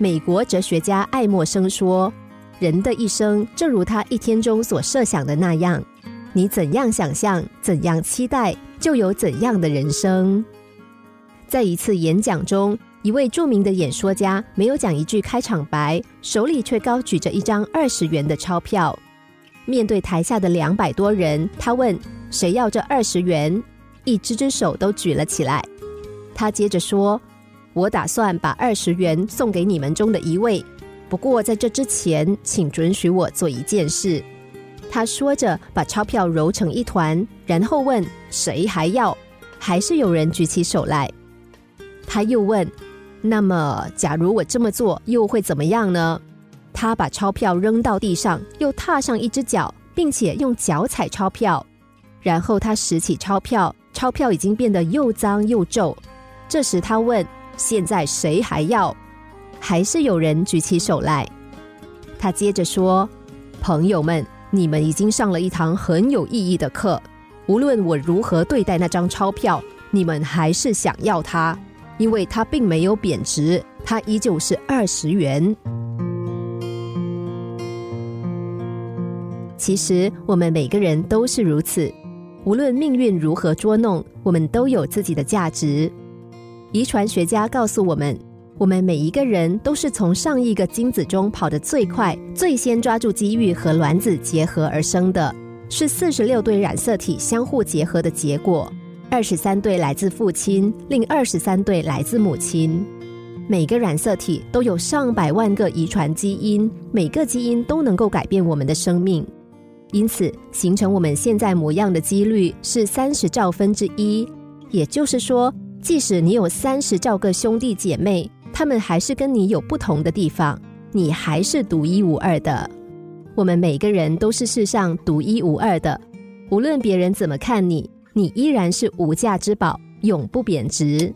美国哲学家爱默生说：“人的一生正如他一天中所设想的那样，你怎样想象，怎样期待，就有怎样的人生。”在一次演讲中，一位著名的演说家没有讲一句开场白，手里却高举着一张二十元的钞票。面对台下的两百多人，他问：“谁要这二十元？”一只只手都举了起来。他接着说：“我打算把二十元送给你们中的一位，不过在这之前，请准许我做一件事。”他说着，把钞票揉成一团，然后问：“谁还要？”还是有人举起手来。他又问：“那么，假如我这么做，又会怎么样呢？”他把钞票扔到地上，又踏上一只脚，并且用脚踩钞票。然后他拾起钞票，钞票已经变得又脏又皱。这时他问：“现在谁还要？”还是有人举起手来。他接着说：“朋友们，你们已经上了一堂很有意义的课。无论我如何对待那张钞票，你们还是想要它，因为它并没有贬值，它依旧是二十元。”其实我们每个人都是如此，无论命运如何捉弄，我们都有自己的价值。遗传学家告诉我们，我们每一个人都是从上亿个精子中跑得最快、最先抓住机遇和卵子结合而生的，是四十六对染色体相互结合的结果。二十三对来自父亲，另二十三对来自母亲。每个染色体都有上百万个遗传基因，每个基因都能够改变我们的生命。因此，形成我们现在模样的几率是三十兆分之一。也就是说，即使你有三十兆个兄弟姐妹，他们还是跟你有不同的地方，你还是独一无二的。我们每个人都是世上独一无二的，无论别人怎么看你，你依然是无价之宝，永不贬值。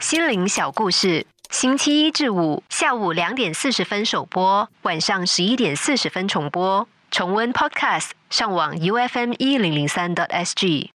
心灵小故事，星期一至五下午两点四十分首播，晚上十一点四十分重播。重温 Podcast，上网 U F M 一零零三 t S G。